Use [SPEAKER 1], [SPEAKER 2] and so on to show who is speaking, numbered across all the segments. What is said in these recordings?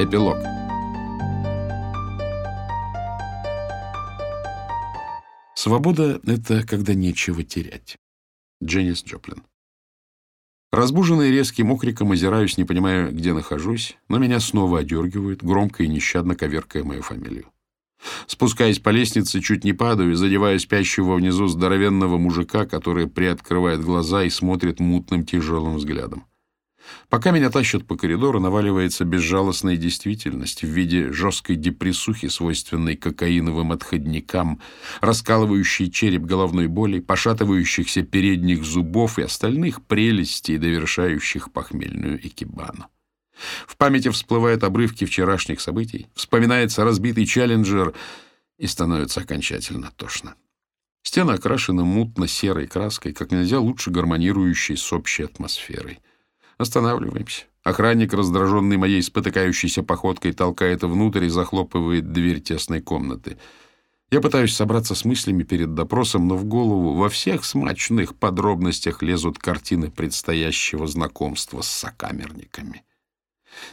[SPEAKER 1] Эпилог. Свобода — это когда нечего терять. Дженнис Джоплин. Разбуженный резким окриком озираюсь, не понимая, где нахожусь, но меня снова одергивают, громко и нещадно коверкая мою фамилию. Спускаясь по лестнице, чуть не падаю, задевая спящего внизу здоровенного мужика, который приоткрывает глаза и смотрит мутным тяжелым взглядом. Пока меня тащат по коридору, наваливается безжалостная действительность в виде жесткой депрессухи, свойственной кокаиновым отходникам, раскалывающей череп головной боли, пошатывающихся передних зубов и остальных прелестей, довершающих похмельную экибану. В памяти всплывают обрывки вчерашних событий, вспоминается разбитый челленджер, и становится окончательно тошно. Стены окрашены мутно-серой краской, как нельзя лучше гармонирующей с общей атмосферой. Останавливаемся. Охранник, раздраженный моей спотыкающейся походкой, толкает внутрь и захлопывает дверь тесной комнаты. Я пытаюсь собраться с мыслями перед допросом, но в голову во всех смачных подробностях лезут картины предстоящего знакомства с сокамерниками.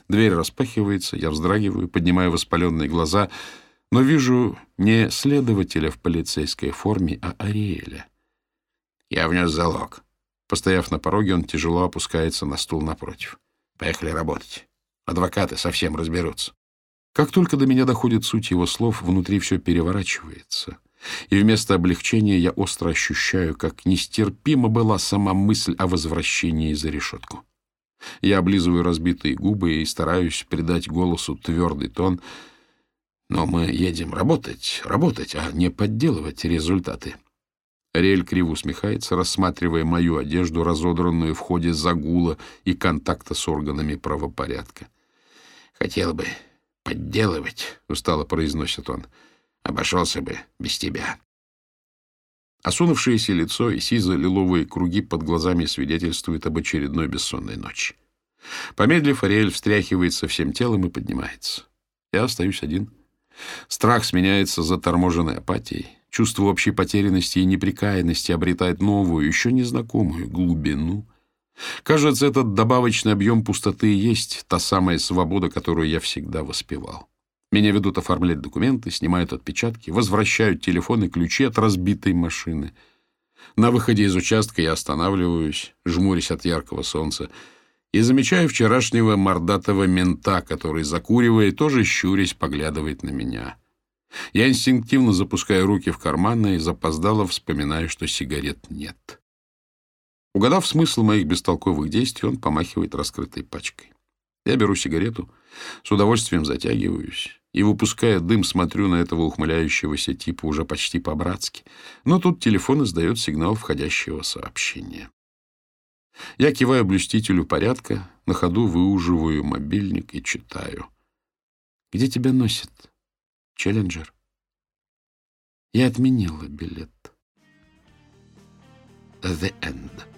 [SPEAKER 1] Дверь распахивается, я вздрагиваю, поднимаю воспаленные глаза, но вижу не следователя в полицейской форме, а Ариэля. Я внес залог. Постояв на пороге, он тяжело опускается на стул напротив. «Поехали работать. Адвокаты совсем разберутся». Как только до меня доходит суть его слов, внутри все переворачивается. И вместо облегчения я остро ощущаю, как нестерпима была сама мысль о возвращении за решетку. Я облизываю разбитые губы и стараюсь придать голосу твердый тон. Но мы едем работать, работать, а не подделывать результаты. Ариэль криво усмехается, рассматривая мою одежду, разодранную в ходе загула и контакта с органами правопорядка. «Хотел бы подделывать», — устало произносит он. «Обошелся бы без тебя». Осунувшееся лицо и сизо-лиловые круги под глазами свидетельствуют об очередной бессонной ночи. Помедлив, Ариэль встряхивается всем телом и поднимается. Я остаюсь один. Страх сменяется заторможенной апатией. Чувство общей потерянности и неприкаянности обретает новую, еще незнакомую глубину. Кажется, этот добавочный объем пустоты и есть та самая свобода, которую я всегда воспевал. Меня ведут оформлять документы, снимают отпечатки, возвращают телефон и ключи от разбитой машины. На выходе из участка я останавливаюсь, жмурясь от яркого солнца, и замечаю вчерашнего мордатого мента, который, закуривая, тоже щурясь, поглядывает на меня. Я инстинктивно запускаю руки в карманы и запоздало вспоминаю, что сигарет нет. Угадав смысл моих бестолковых действий, он помахивает раскрытой пачкой. Я беру сигарету, с удовольствием затягиваюсь и, выпуская дым, смотрю на этого ухмыляющегося типа уже почти по-братски. Но тут телефон издает сигнал входящего сообщения. Я киваю блюстителю порядка, на ходу выуживаю мобильник и читаю. «Где тебя носит?» Челленджер. Я отменила билет. The End.